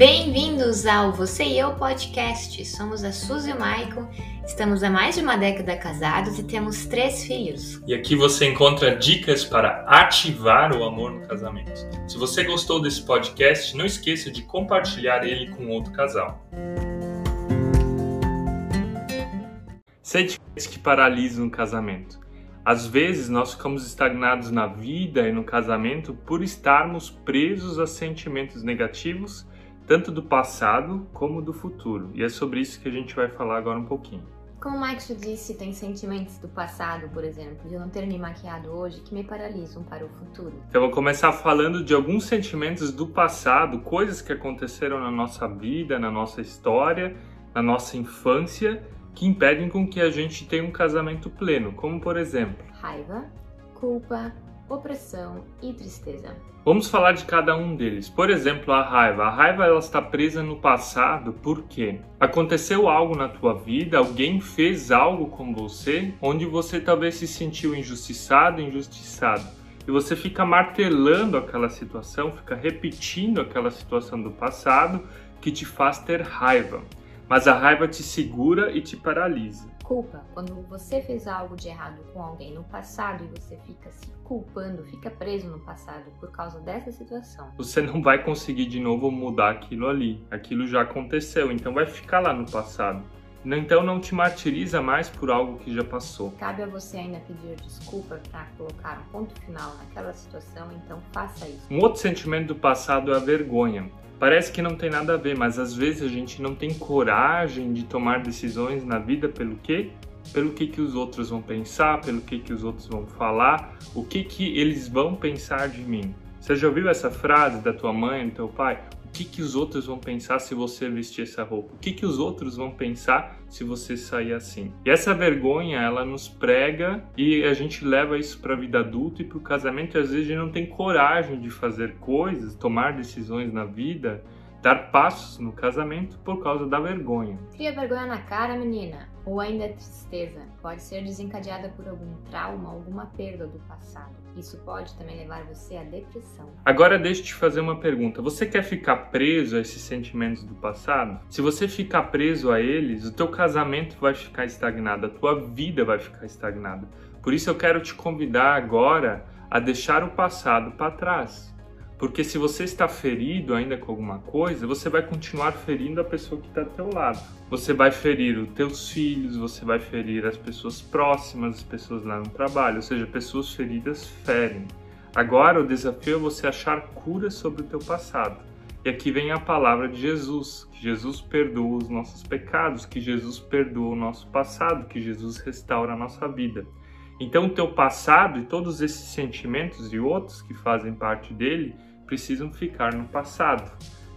Bem-vindos ao Você e Eu Podcast. Somos a Suzy e o Maicon, estamos há mais de uma década casados e temos três filhos. E aqui você encontra dicas para ativar o amor no casamento. Se você gostou desse podcast, não esqueça de compartilhar ele com outro casal. Sentimentos que paralisam o casamento. Às vezes nós ficamos estagnados na vida e no casamento por estarmos presos a sentimentos negativos tanto do passado como do futuro. E é sobre isso que a gente vai falar agora um pouquinho. Como o Mike disse, tem sentimentos do passado, por exemplo, de eu não ter me maquiado hoje, que me paralisam para o futuro. Então, eu vou começar falando de alguns sentimentos do passado, coisas que aconteceram na nossa vida, na nossa história, na nossa infância, que impedem com que a gente tenha um casamento pleno, como por exemplo, raiva, culpa, opressão e tristeza. Vamos falar de cada um deles. Por exemplo, a raiva. A raiva ela está presa no passado porque aconteceu algo na tua vida, alguém fez algo com você, onde você talvez se sentiu injustiçado, injustiçado. E você fica martelando aquela situação, fica repetindo aquela situação do passado que te faz ter raiva. Mas a raiva te segura e te paralisa culpa, quando você fez algo de errado com alguém no passado e você fica se culpando, fica preso no passado por causa dessa situação. Você não vai conseguir de novo mudar aquilo ali. Aquilo já aconteceu, então vai ficar lá no passado. Então não te martiriza mais por algo que já passou. Cabe a você ainda pedir desculpa para colocar um ponto final naquela situação, então faça isso. Um outro sentimento do passado é a vergonha. Parece que não tem nada a ver, mas às vezes a gente não tem coragem de tomar decisões na vida pelo quê? Pelo que, que os outros vão pensar, pelo que, que os outros vão falar, o que, que eles vão pensar de mim. Você já ouviu essa frase da tua mãe, do teu pai? Que, que os outros vão pensar se você vestir essa roupa? O que, que os outros vão pensar se você sair assim? E essa vergonha, ela nos prega e a gente leva isso para a vida adulta e para o casamento. E às vezes a gente não tem coragem de fazer coisas, tomar decisões na vida, dar passos no casamento por causa da vergonha. Cria vergonha na cara, menina ou ainda tristeza pode ser desencadeada por algum trauma, alguma perda do passado. Isso pode também levar você à depressão. Agora deixa eu te fazer uma pergunta. Você quer ficar preso a esses sentimentos do passado? Se você ficar preso a eles, o teu casamento vai ficar estagnado, a tua vida vai ficar estagnada. Por isso eu quero te convidar agora a deixar o passado para trás. Porque se você está ferido ainda com alguma coisa, você vai continuar ferindo a pessoa que está do teu lado. Você vai ferir os teus filhos, você vai ferir as pessoas próximas, as pessoas lá no trabalho, ou seja, pessoas feridas ferem. Agora o desafio é você achar cura sobre o teu passado. E aqui vem a palavra de Jesus, que Jesus perdoa os nossos pecados, que Jesus perdoa o nosso passado, que Jesus restaura a nossa vida. Então o teu passado e todos esses sentimentos e outros que fazem parte dele precisam ficar no passado.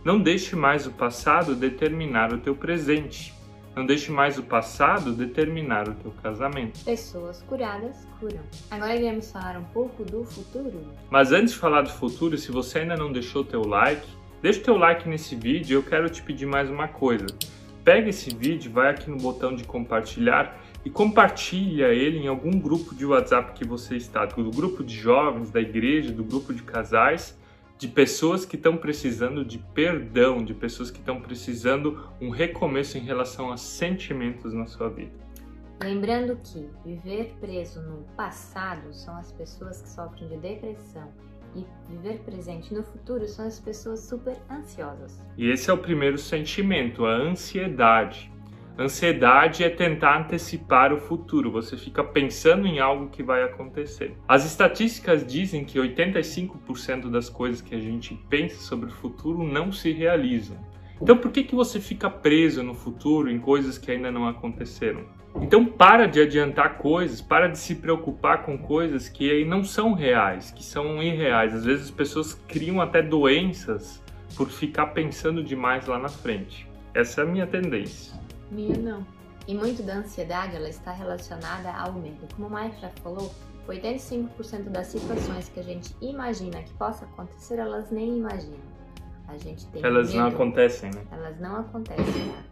Não deixe mais o passado determinar o teu presente. Não deixe mais o passado determinar o teu casamento. Pessoas curadas curam. Agora iremos falar um pouco do futuro. Mas antes de falar do futuro, se você ainda não deixou teu like, deixa o teu like nesse vídeo. Eu quero te pedir mais uma coisa. Pega esse vídeo, vai aqui no botão de compartilhar e compartilha ele em algum grupo de WhatsApp que você está, do grupo de jovens, da igreja, do grupo de casais de pessoas que estão precisando de perdão, de pessoas que estão precisando um recomeço em relação a sentimentos na sua vida. Lembrando que viver preso no passado são as pessoas que sofrem de depressão e viver presente no futuro são as pessoas super ansiosas. E esse é o primeiro sentimento, a ansiedade. Ansiedade é tentar antecipar o futuro, você fica pensando em algo que vai acontecer. As estatísticas dizem que 85% das coisas que a gente pensa sobre o futuro não se realizam. Então por que, que você fica preso no futuro em coisas que ainda não aconteceram? Então para de adiantar coisas, para de se preocupar com coisas que não são reais, que são irreais. Às vezes as pessoas criam até doenças por ficar pensando demais lá na frente. Essa é a minha tendência. Minha não. E muito da ansiedade ela está relacionada ao medo. Como o Mike já falou, 85% das situações que a gente imagina que possa acontecer, elas nem imaginam. A gente tem Elas medo, não acontecem, né? Elas não acontecem. Né?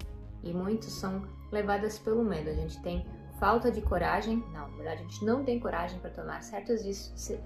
E muitos são levadas pelo medo. A gente tem falta de coragem. Não, na verdade, a gente não tem coragem para tomar certas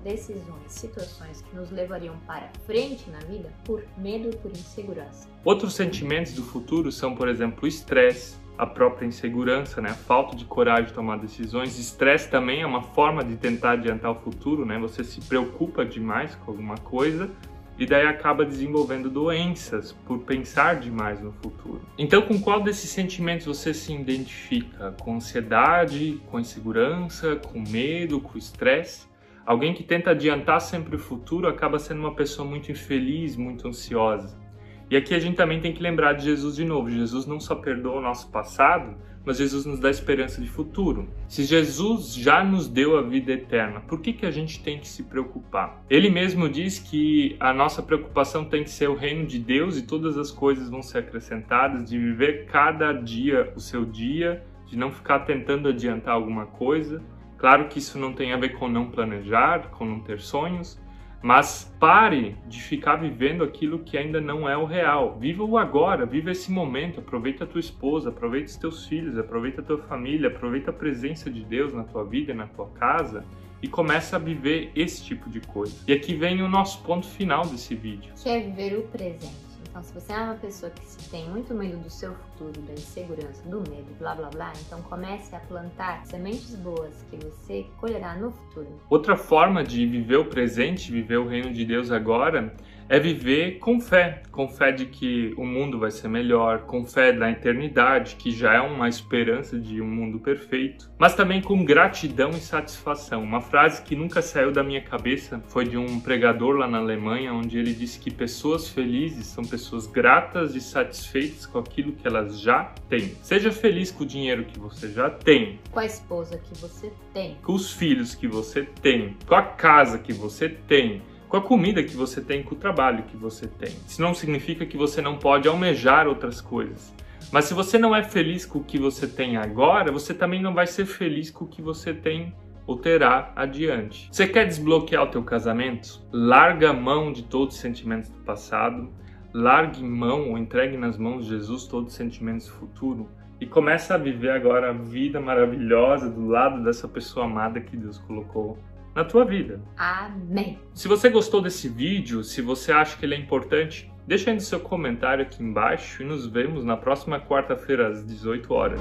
decisões, situações que nos levariam para frente na vida por medo, por insegurança. Outros sentimentos do futuro são, por exemplo, o estresse, a própria insegurança, né? a falta de coragem de tomar decisões. Estresse também é uma forma de tentar adiantar o futuro, né? Você se preocupa demais com alguma coisa e daí acaba desenvolvendo doenças por pensar demais no futuro. Então, com qual desses sentimentos você se identifica? Com ansiedade, com insegurança, com medo, com estresse? Alguém que tenta adiantar sempre o futuro acaba sendo uma pessoa muito infeliz, muito ansiosa. E aqui a gente também tem que lembrar de Jesus de novo. Jesus não só perdoa o nosso passado, mas Jesus nos dá esperança de futuro. Se Jesus já nos deu a vida eterna, por que, que a gente tem que se preocupar? Ele mesmo diz que a nossa preocupação tem que ser o reino de Deus e todas as coisas vão ser acrescentadas, de viver cada dia o seu dia, de não ficar tentando adiantar alguma coisa. Claro que isso não tem a ver com não planejar, com não ter sonhos, mas pare de ficar vivendo aquilo que ainda não é o real. Viva o agora, viva esse momento, aproveita a tua esposa, aproveita os teus filhos, aproveita a tua família, aproveita a presença de Deus na tua vida, na tua casa e começa a viver esse tipo de coisa. E aqui vem o nosso ponto final desse vídeo. Que é viver o presente. Então, se você é uma pessoa que tem muito medo do seu futuro, da insegurança, do medo, blá blá blá, então comece a plantar sementes boas que você colherá no futuro. Outra forma de viver o presente, viver o reino de Deus agora, é viver com fé, com fé de que o mundo vai ser melhor, com fé da eternidade, que já é uma esperança de um mundo perfeito, mas também com gratidão e satisfação. Uma frase que nunca saiu da minha cabeça foi de um pregador lá na Alemanha, onde ele disse que pessoas felizes são pessoas gratas e satisfeitas com aquilo que elas já têm. Seja feliz com o dinheiro que você já tem, com a esposa que você tem, com os filhos que você tem, com a casa que você tem com a comida que você tem, com o trabalho que você tem. Isso não significa que você não pode almejar outras coisas. Mas se você não é feliz com o que você tem agora, você também não vai ser feliz com o que você tem ou terá adiante. Você quer desbloquear o teu casamento? Larga a mão de todos os sentimentos do passado, largue mão ou entregue nas mãos de Jesus todos os sentimentos do futuro e comece a viver agora a vida maravilhosa do lado dessa pessoa amada que Deus colocou na tua vida. Amém. Se você gostou desse vídeo, se você acha que ele é importante, deixa aí no seu comentário aqui embaixo e nos vemos na próxima quarta-feira às 18 horas.